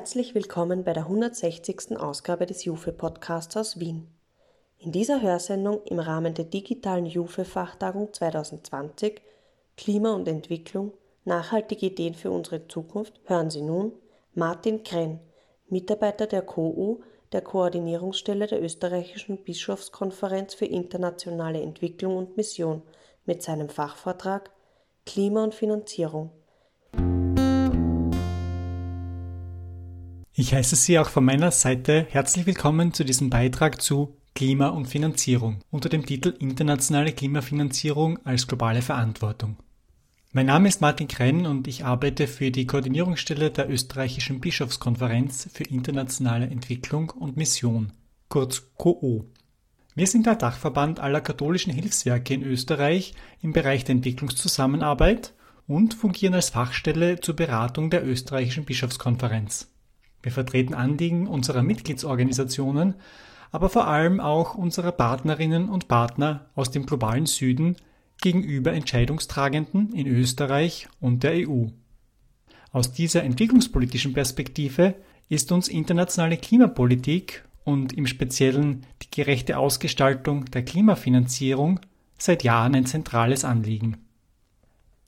Herzlich willkommen bei der 160. Ausgabe des Jufe Podcasts aus Wien. In dieser Hörsendung im Rahmen der digitalen Jufe Fachtagung 2020 Klima und Entwicklung nachhaltige Ideen für unsere Zukunft hören Sie nun Martin Krenn, Mitarbeiter der KU, der Koordinierungsstelle der österreichischen Bischofskonferenz für internationale Entwicklung und Mission mit seinem Fachvortrag Klima und Finanzierung Ich heiße Sie auch von meiner Seite herzlich willkommen zu diesem Beitrag zu Klima und Finanzierung unter dem Titel Internationale Klimafinanzierung als globale Verantwortung. Mein Name ist Martin Krenn und ich arbeite für die Koordinierungsstelle der österreichischen Bischofskonferenz für internationale Entwicklung und Mission, kurz KO. Wir sind der Dachverband aller katholischen Hilfswerke in Österreich im Bereich der Entwicklungszusammenarbeit und fungieren als Fachstelle zur Beratung der österreichischen Bischofskonferenz. Wir vertreten Anliegen unserer Mitgliedsorganisationen, aber vor allem auch unserer Partnerinnen und Partner aus dem globalen Süden gegenüber Entscheidungstragenden in Österreich und der EU. Aus dieser entwicklungspolitischen Perspektive ist uns internationale Klimapolitik und im Speziellen die gerechte Ausgestaltung der Klimafinanzierung seit Jahren ein zentrales Anliegen.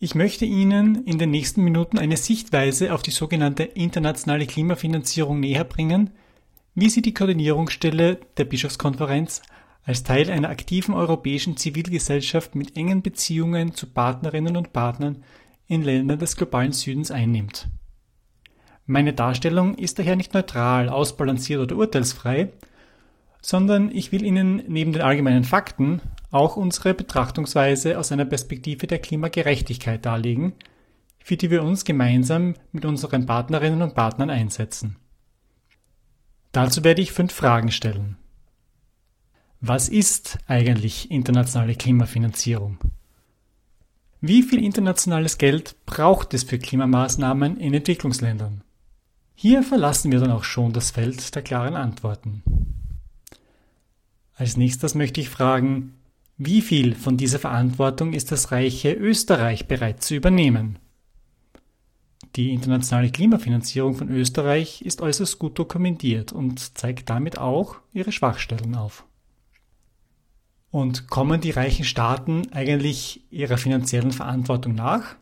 Ich möchte Ihnen in den nächsten Minuten eine Sichtweise auf die sogenannte internationale Klimafinanzierung näher bringen, wie sie die Koordinierungsstelle der Bischofskonferenz als Teil einer aktiven europäischen Zivilgesellschaft mit engen Beziehungen zu Partnerinnen und Partnern in Ländern des globalen Südens einnimmt. Meine Darstellung ist daher nicht neutral, ausbalanciert oder urteilsfrei, sondern ich will Ihnen neben den allgemeinen Fakten auch unsere Betrachtungsweise aus einer Perspektive der Klimagerechtigkeit darlegen, für die wir uns gemeinsam mit unseren Partnerinnen und Partnern einsetzen. Dazu werde ich fünf Fragen stellen. Was ist eigentlich internationale Klimafinanzierung? Wie viel internationales Geld braucht es für Klimamaßnahmen in Entwicklungsländern? Hier verlassen wir dann auch schon das Feld der klaren Antworten. Als nächstes möchte ich fragen, wie viel von dieser Verantwortung ist das reiche Österreich bereit zu übernehmen? Die internationale Klimafinanzierung von Österreich ist äußerst gut dokumentiert und zeigt damit auch ihre Schwachstellen auf. Und kommen die reichen Staaten eigentlich ihrer finanziellen Verantwortung nach?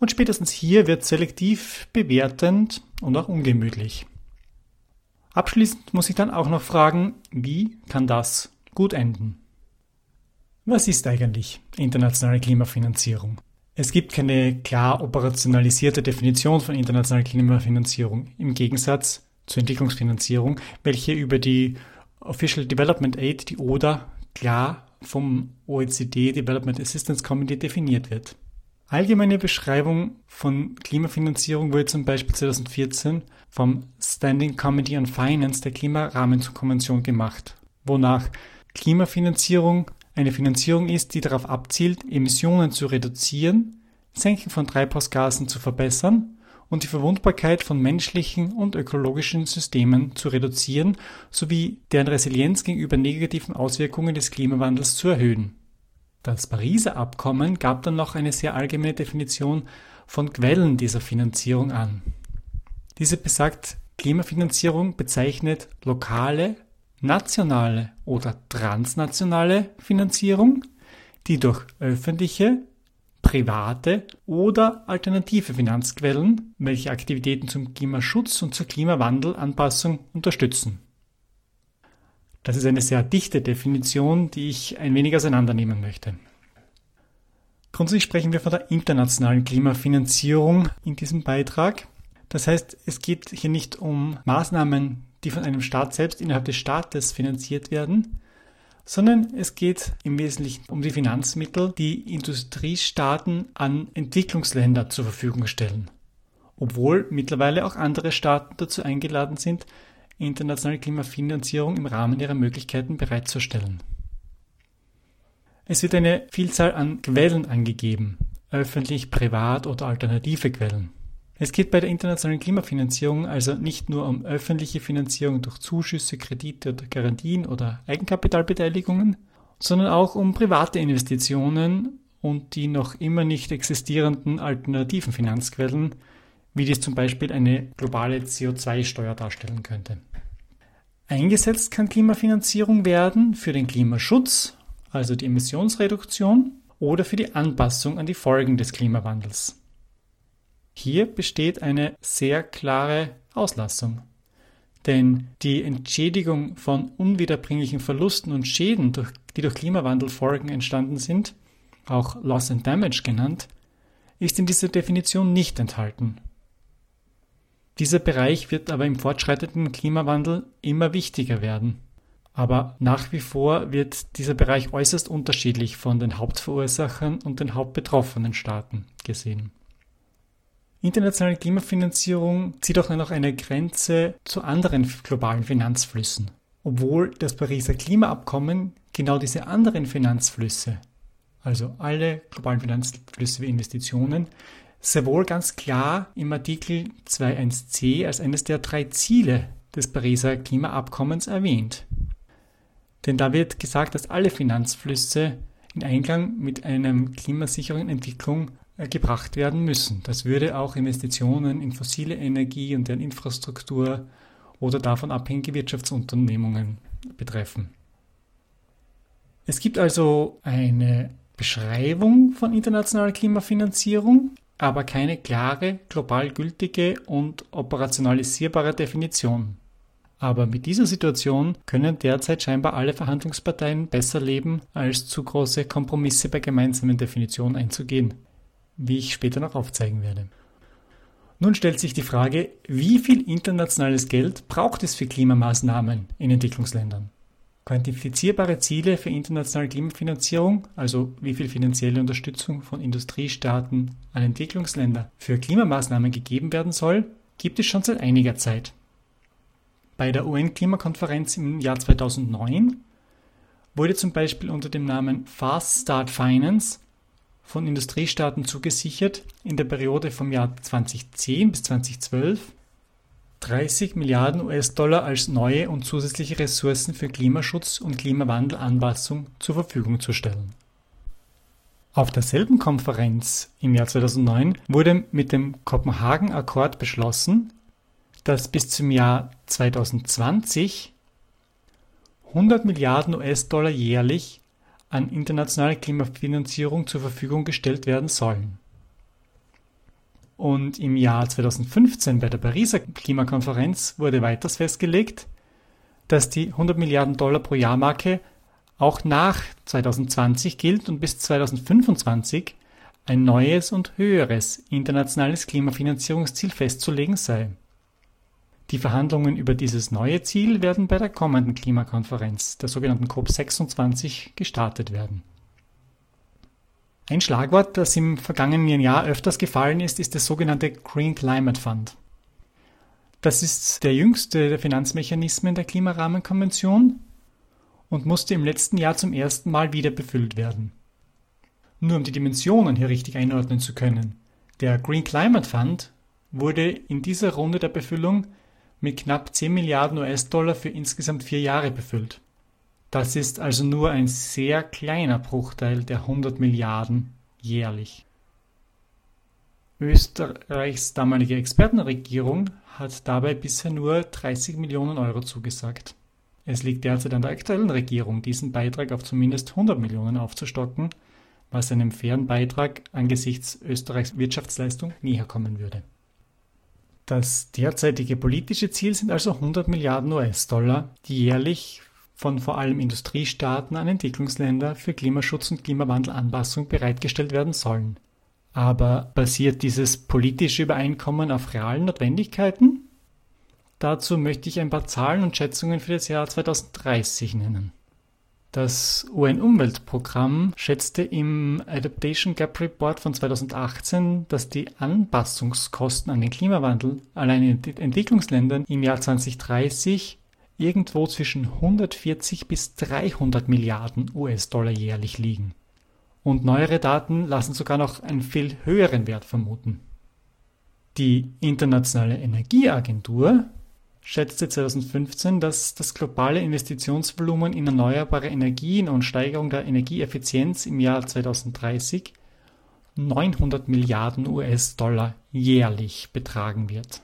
Und spätestens hier wird selektiv bewertend und auch ungemütlich. Abschließend muss ich dann auch noch fragen, wie kann das gut enden? Was ist eigentlich internationale Klimafinanzierung? Es gibt keine klar operationalisierte Definition von internationaler Klimafinanzierung im Gegensatz zur Entwicklungsfinanzierung, welche über die Official Development Aid, die ODA, klar vom OECD Development Assistance Committee definiert wird. Allgemeine Beschreibung von Klimafinanzierung wurde zum Beispiel 2014 vom Standing Committee on Finance der Klimarahmenkonvention gemacht, wonach Klimafinanzierung eine Finanzierung ist, die darauf abzielt, Emissionen zu reduzieren, Senken von Treibhausgasen zu verbessern und die Verwundbarkeit von menschlichen und ökologischen Systemen zu reduzieren sowie deren Resilienz gegenüber negativen Auswirkungen des Klimawandels zu erhöhen. Das Pariser Abkommen gab dann noch eine sehr allgemeine Definition von Quellen dieser Finanzierung an. Diese besagt, Klimafinanzierung bezeichnet lokale, nationale oder transnationale Finanzierung, die durch öffentliche, private oder alternative Finanzquellen, welche Aktivitäten zum Klimaschutz und zur Klimawandelanpassung unterstützen. Das ist eine sehr dichte Definition, die ich ein wenig auseinandernehmen möchte. Grundsätzlich sprechen wir von der internationalen Klimafinanzierung in diesem Beitrag. Das heißt, es geht hier nicht um Maßnahmen, die von einem Staat selbst innerhalb des Staates finanziert werden, sondern es geht im Wesentlichen um die Finanzmittel, die Industriestaaten an Entwicklungsländer zur Verfügung stellen. Obwohl mittlerweile auch andere Staaten dazu eingeladen sind, internationale Klimafinanzierung im Rahmen ihrer Möglichkeiten bereitzustellen. Es wird eine Vielzahl an Quellen angegeben, öffentlich, privat oder alternative Quellen. Es geht bei der internationalen Klimafinanzierung also nicht nur um öffentliche Finanzierung durch Zuschüsse, Kredite oder Garantien oder Eigenkapitalbeteiligungen, sondern auch um private Investitionen und die noch immer nicht existierenden alternativen Finanzquellen, wie dies zum Beispiel eine globale CO2-Steuer darstellen könnte. Eingesetzt kann Klimafinanzierung werden für den Klimaschutz, also die Emissionsreduktion, oder für die Anpassung an die Folgen des Klimawandels. Hier besteht eine sehr klare Auslassung. Denn die Entschädigung von unwiederbringlichen Verlusten und Schäden, die durch Klimawandelfolgen entstanden sind, auch Loss and Damage genannt, ist in dieser Definition nicht enthalten. Dieser Bereich wird aber im fortschreitenden Klimawandel immer wichtiger werden. Aber nach wie vor wird dieser Bereich äußerst unterschiedlich von den Hauptverursachern und den hauptbetroffenen Staaten gesehen. Internationale Klimafinanzierung zieht auch noch eine Grenze zu anderen globalen Finanzflüssen, obwohl das Pariser Klimaabkommen genau diese anderen Finanzflüsse, also alle globalen Finanzflüsse wie Investitionen, sehr wohl ganz klar im Artikel 2.1c als eines der drei Ziele des Pariser Klimaabkommens erwähnt. Denn da wird gesagt, dass alle Finanzflüsse in Einklang mit einer klimasicheren Entwicklung äh, gebracht werden müssen. Das würde auch Investitionen in fossile Energie und deren Infrastruktur oder davon abhängige Wirtschaftsunternehmungen betreffen. Es gibt also eine Beschreibung von internationaler Klimafinanzierung, aber keine klare, global gültige und operationalisierbare Definition. Aber mit dieser Situation können derzeit scheinbar alle Verhandlungsparteien besser leben, als zu große Kompromisse bei gemeinsamen Definitionen einzugehen, wie ich später noch aufzeigen werde. Nun stellt sich die Frage, wie viel internationales Geld braucht es für Klimamaßnahmen in Entwicklungsländern? Quantifizierbare Ziele für internationale Klimafinanzierung, also wie viel finanzielle Unterstützung von Industriestaaten an Entwicklungsländer für Klimamaßnahmen gegeben werden soll, gibt es schon seit einiger Zeit. Bei der UN-Klimakonferenz im Jahr 2009 wurde zum Beispiel unter dem Namen Fast Start Finance von Industriestaaten zugesichert, in der Periode vom Jahr 2010 bis 2012 30 Milliarden US-Dollar als neue und zusätzliche Ressourcen für Klimaschutz und Klimawandelanpassung zur Verfügung zu stellen. Auf derselben Konferenz im Jahr 2009 wurde mit dem Kopenhagen-Akkord beschlossen, dass bis zum Jahr 2020 100 Milliarden US-Dollar jährlich an internationale Klimafinanzierung zur Verfügung gestellt werden sollen. Und im Jahr 2015 bei der Pariser Klimakonferenz wurde weiters festgelegt, dass die 100 Milliarden Dollar pro Jahr Marke auch nach 2020 gilt und bis 2025 ein neues und höheres internationales Klimafinanzierungsziel festzulegen sei. Die Verhandlungen über dieses neue Ziel werden bei der kommenden Klimakonferenz, der sogenannten COP26, gestartet werden. Ein Schlagwort, das im vergangenen Jahr öfters gefallen ist, ist der sogenannte Green Climate Fund. Das ist der jüngste der Finanzmechanismen der Klimarahmenkonvention und musste im letzten Jahr zum ersten Mal wieder befüllt werden. Nur um die Dimensionen hier richtig einordnen zu können. Der Green Climate Fund wurde in dieser Runde der Befüllung mit knapp 10 Milliarden US-Dollar für insgesamt vier Jahre befüllt. Das ist also nur ein sehr kleiner Bruchteil der 100 Milliarden jährlich. Österreichs damalige Expertenregierung hat dabei bisher nur 30 Millionen Euro zugesagt. Es liegt derzeit an der aktuellen Regierung, diesen Beitrag auf zumindest 100 Millionen aufzustocken, was einem fairen Beitrag angesichts Österreichs Wirtschaftsleistung näher kommen würde. Das derzeitige politische Ziel sind also 100 Milliarden US-Dollar, die jährlich von vor allem Industriestaaten an Entwicklungsländer für Klimaschutz und Klimawandelanpassung bereitgestellt werden sollen. Aber basiert dieses politische Übereinkommen auf realen Notwendigkeiten? Dazu möchte ich ein paar Zahlen und Schätzungen für das Jahr 2030 nennen. Das UN-Umweltprogramm schätzte im Adaptation Gap Report von 2018, dass die Anpassungskosten an den Klimawandel allein in Entwicklungsländern im Jahr 2030 irgendwo zwischen 140 bis 300 Milliarden US-Dollar jährlich liegen. Und neuere Daten lassen sogar noch einen viel höheren Wert vermuten. Die Internationale Energieagentur schätzte 2015, dass das globale Investitionsvolumen in erneuerbare Energien und Steigerung der Energieeffizienz im Jahr 2030 900 Milliarden US-Dollar jährlich betragen wird.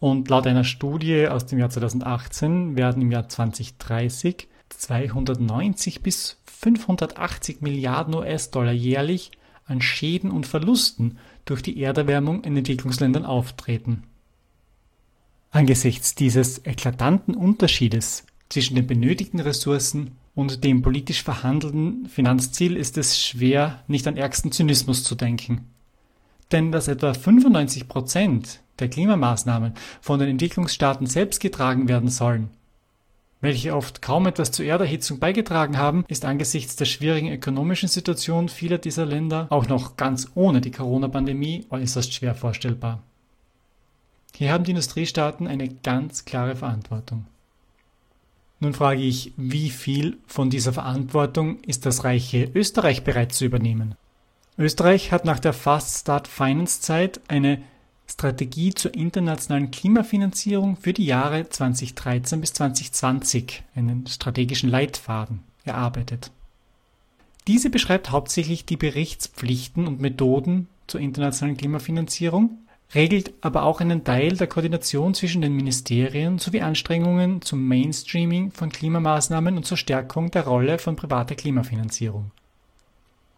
Und laut einer Studie aus dem Jahr 2018 werden im Jahr 2030 290 bis 580 Milliarden US-Dollar jährlich an Schäden und Verlusten durch die Erderwärmung in Entwicklungsländern auftreten. Angesichts dieses eklatanten Unterschiedes zwischen den benötigten Ressourcen und dem politisch verhandelten Finanzziel ist es schwer, nicht an ärgsten Zynismus zu denken. Denn dass etwa 95 Prozent der Klimamaßnahmen von den Entwicklungsstaaten selbst getragen werden sollen, welche oft kaum etwas zur Erderhitzung beigetragen haben, ist angesichts der schwierigen ökonomischen Situation vieler dieser Länder auch noch ganz ohne die Corona-Pandemie äußerst schwer vorstellbar. Hier haben die Industriestaaten eine ganz klare Verantwortung. Nun frage ich, wie viel von dieser Verantwortung ist das reiche Österreich bereit zu übernehmen? Österreich hat nach der Fast Start Finance Zeit eine Strategie zur internationalen Klimafinanzierung für die Jahre 2013 bis 2020, einen strategischen Leitfaden, erarbeitet. Diese beschreibt hauptsächlich die Berichtspflichten und Methoden zur internationalen Klimafinanzierung, regelt aber auch einen Teil der Koordination zwischen den Ministerien sowie Anstrengungen zum Mainstreaming von Klimamaßnahmen und zur Stärkung der Rolle von privater Klimafinanzierung.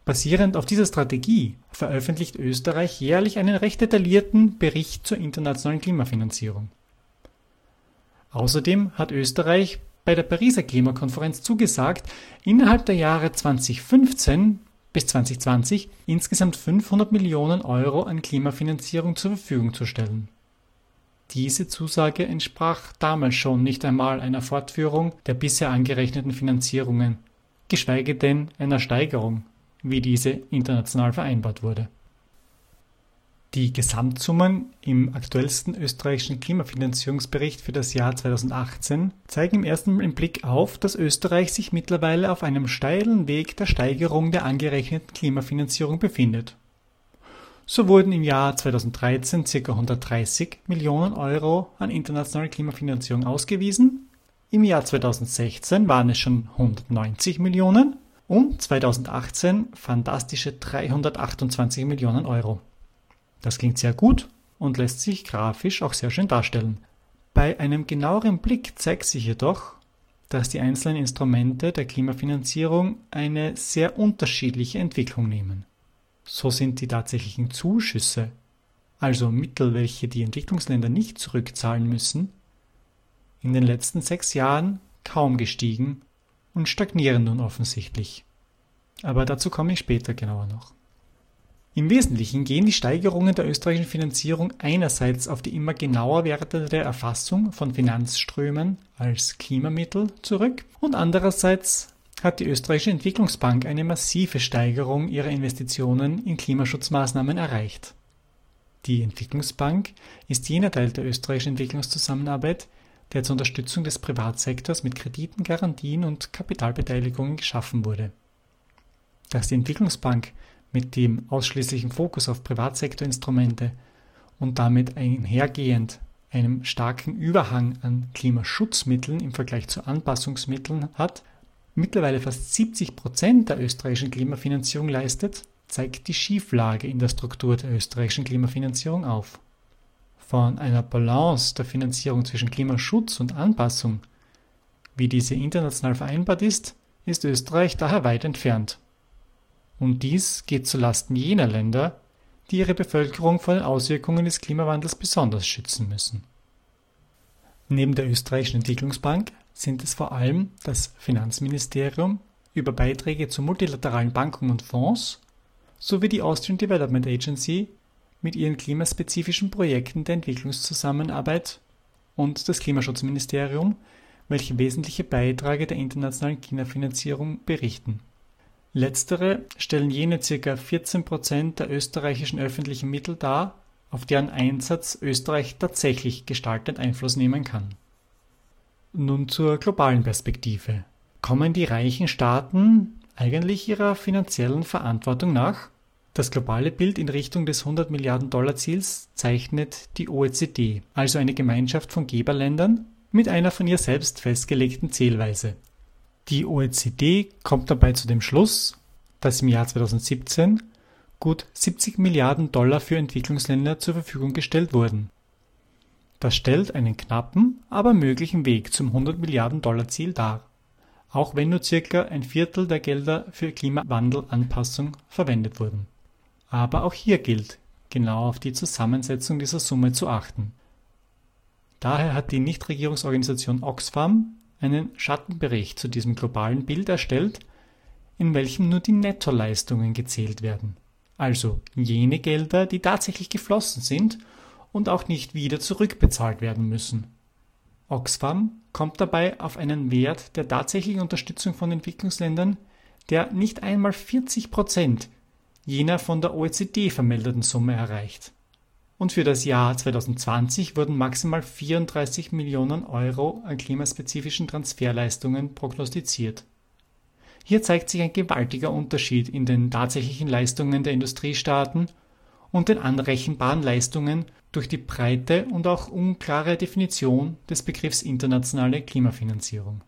Basierend auf dieser Strategie veröffentlicht Österreich jährlich einen recht detaillierten Bericht zur internationalen Klimafinanzierung. Außerdem hat Österreich bei der Pariser Klimakonferenz zugesagt, innerhalb der Jahre 2015 bis 2020 insgesamt 500 Millionen Euro an Klimafinanzierung zur Verfügung zu stellen. Diese Zusage entsprach damals schon nicht einmal einer Fortführung der bisher angerechneten Finanzierungen, geschweige denn einer Steigerung, wie diese international vereinbart wurde die Gesamtsummen im aktuellsten österreichischen Klimafinanzierungsbericht für das Jahr 2018 zeigen im ersten Blick auf, dass Österreich sich mittlerweile auf einem steilen Weg der Steigerung der angerechneten Klimafinanzierung befindet. So wurden im Jahr 2013 ca. 130 Millionen Euro an internationale Klimafinanzierung ausgewiesen, im Jahr 2016 waren es schon 190 Millionen und 2018 fantastische 328 Millionen Euro. Das klingt sehr gut und lässt sich grafisch auch sehr schön darstellen. Bei einem genaueren Blick zeigt sich jedoch, dass die einzelnen Instrumente der Klimafinanzierung eine sehr unterschiedliche Entwicklung nehmen. So sind die tatsächlichen Zuschüsse, also Mittel, welche die Entwicklungsländer nicht zurückzahlen müssen, in den letzten sechs Jahren kaum gestiegen und stagnieren nun offensichtlich. Aber dazu komme ich später genauer noch. Im Wesentlichen gehen die Steigerungen der österreichischen Finanzierung einerseits auf die immer genauer werdende Erfassung von Finanzströmen als Klimamittel zurück und andererseits hat die österreichische Entwicklungsbank eine massive Steigerung ihrer Investitionen in Klimaschutzmaßnahmen erreicht. Die Entwicklungsbank ist jener Teil der österreichischen Entwicklungszusammenarbeit, der zur Unterstützung des Privatsektors mit Krediten, Garantien und Kapitalbeteiligungen geschaffen wurde. Dass die Entwicklungsbank mit dem ausschließlichen Fokus auf Privatsektorinstrumente und damit einhergehend einem starken Überhang an Klimaschutzmitteln im Vergleich zu Anpassungsmitteln hat, mittlerweile fast 70 Prozent der österreichischen Klimafinanzierung leistet, zeigt die Schieflage in der Struktur der österreichischen Klimafinanzierung auf. Von einer Balance der Finanzierung zwischen Klimaschutz und Anpassung, wie diese international vereinbart ist, ist Österreich daher weit entfernt und dies geht zulasten jener Länder, die ihre Bevölkerung vor den Auswirkungen des Klimawandels besonders schützen müssen. Neben der österreichischen Entwicklungsbank sind es vor allem das Finanzministerium über Beiträge zu multilateralen Banken und Fonds sowie die Austrian Development Agency mit ihren klimaspezifischen Projekten der Entwicklungszusammenarbeit und das Klimaschutzministerium, welche wesentliche Beiträge der internationalen Klimafinanzierung berichten Letztere stellen jene ca. 14 Prozent der österreichischen öffentlichen Mittel dar, auf deren Einsatz Österreich tatsächlich gestaltend Einfluss nehmen kann. Nun zur globalen Perspektive. Kommen die reichen Staaten eigentlich ihrer finanziellen Verantwortung nach? Das globale Bild in Richtung des 100 Milliarden Dollar Ziels zeichnet die OECD, also eine Gemeinschaft von Geberländern, mit einer von ihr selbst festgelegten Zielweise die OECD kommt dabei zu dem Schluss, dass im Jahr 2017 gut 70 Milliarden Dollar für Entwicklungsländer zur Verfügung gestellt wurden. Das stellt einen knappen, aber möglichen Weg zum 100 Milliarden Dollar Ziel dar, auch wenn nur circa ein Viertel der Gelder für Klimawandelanpassung verwendet wurden. Aber auch hier gilt, genau auf die Zusammensetzung dieser Summe zu achten. Daher hat die Nichtregierungsorganisation Oxfam einen Schattenbericht zu diesem globalen Bild erstellt, in welchem nur die Nettoleistungen gezählt werden, also jene Gelder, die tatsächlich geflossen sind und auch nicht wieder zurückbezahlt werden müssen. Oxfam kommt dabei auf einen Wert der tatsächlichen Unterstützung von Entwicklungsländern, der nicht einmal 40 Prozent jener von der OECD vermeldeten Summe erreicht. Und für das Jahr 2020 wurden maximal 34 Millionen Euro an klimaspezifischen Transferleistungen prognostiziert. Hier zeigt sich ein gewaltiger Unterschied in den tatsächlichen Leistungen der Industriestaaten und den anrechenbaren Leistungen durch die breite und auch unklare Definition des Begriffs internationale Klimafinanzierung.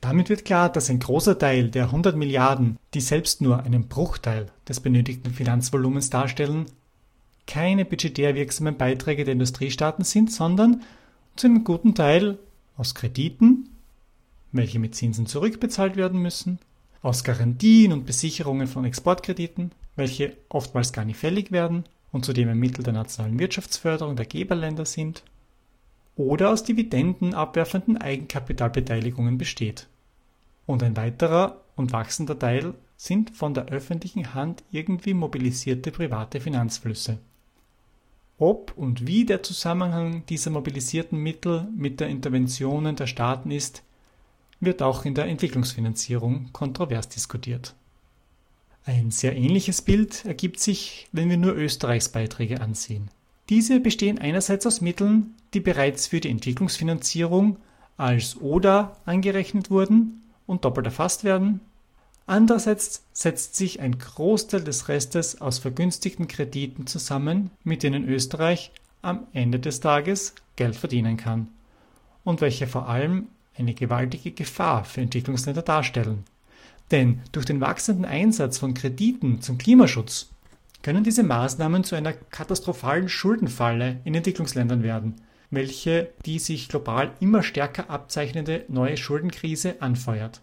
Damit wird klar, dass ein großer Teil der 100 Milliarden, die selbst nur einen Bruchteil des benötigten Finanzvolumens darstellen, keine budgetär wirksamen Beiträge der Industriestaaten sind, sondern zu einem guten Teil aus Krediten, welche mit Zinsen zurückbezahlt werden müssen, aus Garantien und Besicherungen von Exportkrediten, welche oftmals gar nicht fällig werden und zudem ein Mittel der nationalen Wirtschaftsförderung der Geberländer sind, oder aus Dividenden abwerfenden Eigenkapitalbeteiligungen besteht. Und ein weiterer und wachsender Teil sind von der öffentlichen Hand irgendwie mobilisierte private Finanzflüsse. Ob und wie der Zusammenhang dieser mobilisierten Mittel mit der Interventionen der Staaten ist, wird auch in der Entwicklungsfinanzierung kontrovers diskutiert. Ein sehr ähnliches Bild ergibt sich, wenn wir nur Österreichs Beiträge ansehen. Diese bestehen einerseits aus Mitteln, die bereits für die Entwicklungsfinanzierung als ODA angerechnet wurden und doppelt erfasst werden. Andererseits setzt sich ein Großteil des Restes aus vergünstigten Krediten zusammen, mit denen Österreich am Ende des Tages Geld verdienen kann und welche vor allem eine gewaltige Gefahr für Entwicklungsländer darstellen. Denn durch den wachsenden Einsatz von Krediten zum Klimaschutz können diese Maßnahmen zu einer katastrophalen Schuldenfalle in Entwicklungsländern werden, welche die sich global immer stärker abzeichnende neue Schuldenkrise anfeuert.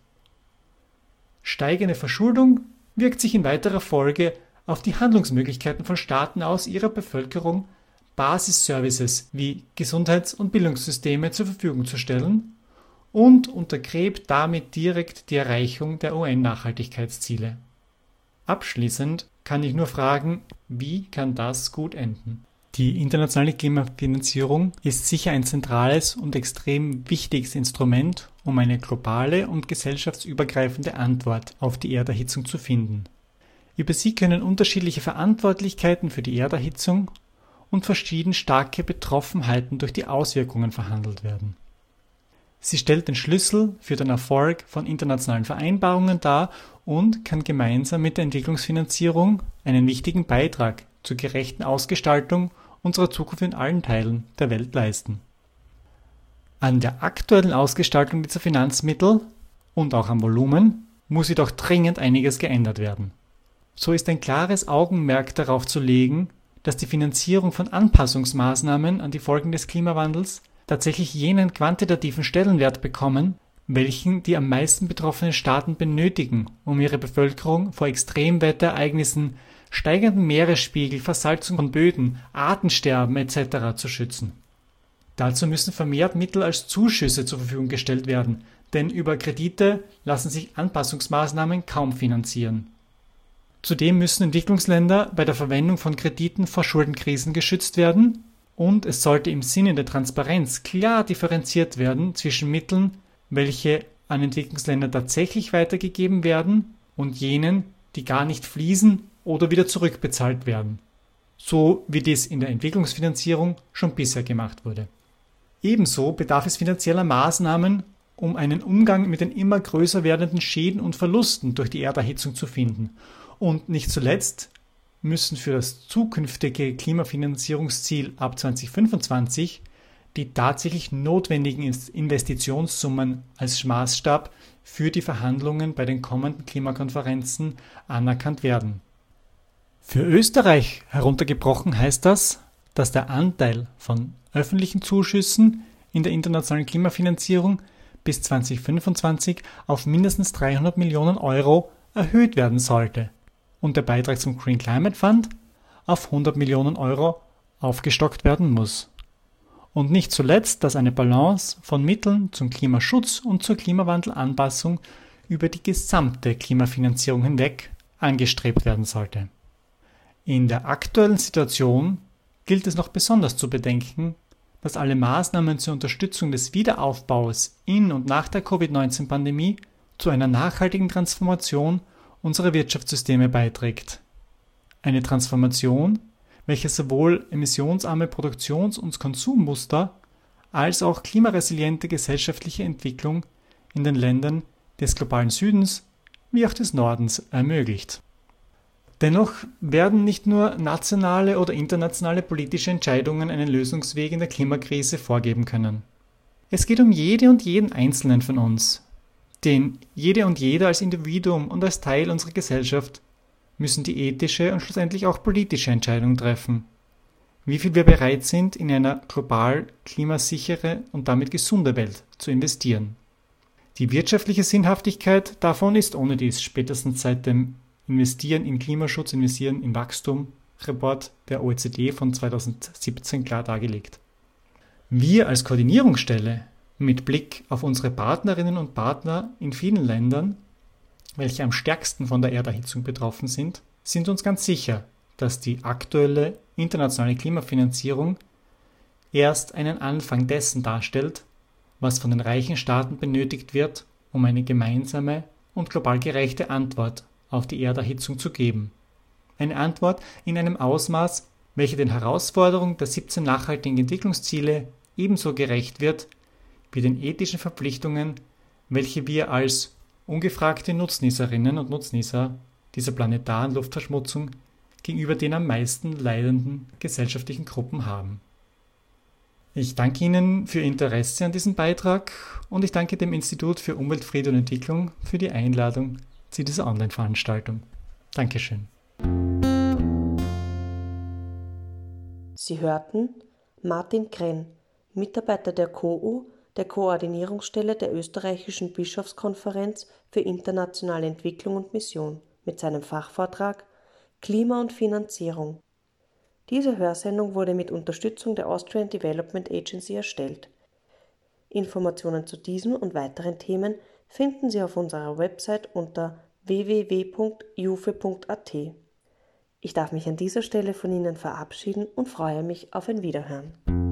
Steigende Verschuldung wirkt sich in weiterer Folge auf die Handlungsmöglichkeiten von Staaten aus, ihrer Bevölkerung Basisservices wie Gesundheits- und Bildungssysteme zur Verfügung zu stellen und untergräbt damit direkt die Erreichung der UN-Nachhaltigkeitsziele. Abschließend kann ich nur fragen, wie kann das gut enden? Die internationale Klimafinanzierung ist sicher ein zentrales und extrem wichtiges Instrument, um eine globale und gesellschaftsübergreifende Antwort auf die Erderhitzung zu finden. Über sie können unterschiedliche Verantwortlichkeiten für die Erderhitzung und verschieden starke Betroffenheiten durch die Auswirkungen verhandelt werden. Sie stellt den Schlüssel für den Erfolg von internationalen Vereinbarungen dar und kann gemeinsam mit der Entwicklungsfinanzierung einen wichtigen Beitrag zur gerechten Ausgestaltung unserer Zukunft in allen Teilen der Welt leisten. An der aktuellen Ausgestaltung dieser Finanzmittel und auch am Volumen muss jedoch dringend einiges geändert werden. So ist ein klares Augenmerk darauf zu legen, dass die Finanzierung von Anpassungsmaßnahmen an die Folgen des Klimawandels tatsächlich jenen quantitativen Stellenwert bekommen, welchen die am meisten betroffenen Staaten benötigen, um ihre Bevölkerung vor Extremwetterereignissen steigenden Meeresspiegel, Versalzung von Böden, Artensterben etc. zu schützen. Dazu müssen vermehrt Mittel als Zuschüsse zur Verfügung gestellt werden, denn über Kredite lassen sich Anpassungsmaßnahmen kaum finanzieren. Zudem müssen Entwicklungsländer bei der Verwendung von Krediten vor Schuldenkrisen geschützt werden und es sollte im Sinne der Transparenz klar differenziert werden zwischen Mitteln, welche an Entwicklungsländer tatsächlich weitergegeben werden und jenen, die gar nicht fließen oder wieder zurückbezahlt werden, so wie dies in der Entwicklungsfinanzierung schon bisher gemacht wurde. Ebenso bedarf es finanzieller Maßnahmen, um einen Umgang mit den immer größer werdenden Schäden und Verlusten durch die Erderhitzung zu finden. Und nicht zuletzt müssen für das zukünftige Klimafinanzierungsziel ab 2025 die tatsächlich notwendigen Investitionssummen als Maßstab für die Verhandlungen bei den kommenden Klimakonferenzen anerkannt werden. Für Österreich heruntergebrochen heißt das, dass der Anteil von öffentlichen Zuschüssen in der internationalen Klimafinanzierung bis 2025 auf mindestens 300 Millionen Euro erhöht werden sollte und der Beitrag zum Green Climate Fund auf 100 Millionen Euro aufgestockt werden muss. Und nicht zuletzt, dass eine Balance von Mitteln zum Klimaschutz und zur Klimawandelanpassung über die gesamte Klimafinanzierung hinweg angestrebt werden sollte. In der aktuellen Situation gilt es noch besonders zu bedenken, dass alle Maßnahmen zur Unterstützung des Wiederaufbaus in und nach der Covid-19-Pandemie zu einer nachhaltigen Transformation unserer Wirtschaftssysteme beiträgt. Eine Transformation, welche sowohl emissionsarme Produktions- und Konsummuster als auch klimaresiliente gesellschaftliche Entwicklung in den Ländern des globalen Südens wie auch des Nordens ermöglicht. Dennoch werden nicht nur nationale oder internationale politische Entscheidungen einen Lösungsweg in der Klimakrise vorgeben können. Es geht um jede und jeden Einzelnen von uns. Denn jede und jeder als Individuum und als Teil unserer Gesellschaft müssen die ethische und schlussendlich auch politische Entscheidung treffen. Wie viel wir bereit sind, in einer global klimasichere und damit gesunde Welt zu investieren. Die wirtschaftliche Sinnhaftigkeit davon ist ohne dies spätestens seit dem Investieren in Klimaschutz, Investieren in Wachstum Report der OECD von 2017 klar dargelegt. Wir als Koordinierungsstelle mit Blick auf unsere Partnerinnen und Partner in vielen Ländern, welche am stärksten von der Erderhitzung betroffen sind, sind uns ganz sicher, dass die aktuelle internationale Klimafinanzierung erst einen Anfang dessen darstellt, was von den reichen Staaten benötigt wird, um eine gemeinsame und global gerechte Antwort auf die Erderhitzung zu geben. Eine Antwort in einem Ausmaß, welche den Herausforderungen der 17 nachhaltigen Entwicklungsziele ebenso gerecht wird wie den ethischen Verpflichtungen, welche wir als ungefragte Nutznießerinnen und Nutznießer dieser planetaren Luftverschmutzung gegenüber den am meisten leidenden gesellschaftlichen Gruppen haben. Ich danke Ihnen für Ihr Interesse an diesem Beitrag und ich danke dem Institut für Umwelt, Friede und Entwicklung für die Einladung zu dieser Online-Veranstaltung. Dankeschön. Sie hörten Martin Krenn, Mitarbeiter der KOU, der Koordinierungsstelle der Österreichischen Bischofskonferenz für internationale Entwicklung und Mission, mit seinem Fachvortrag Klima und Finanzierung diese Hörsendung wurde mit Unterstützung der Austrian Development Agency erstellt. Informationen zu diesem und weiteren Themen finden Sie auf unserer Website unter www.jufe.at. Ich darf mich an dieser Stelle von Ihnen verabschieden und freue mich auf ein Wiederhören.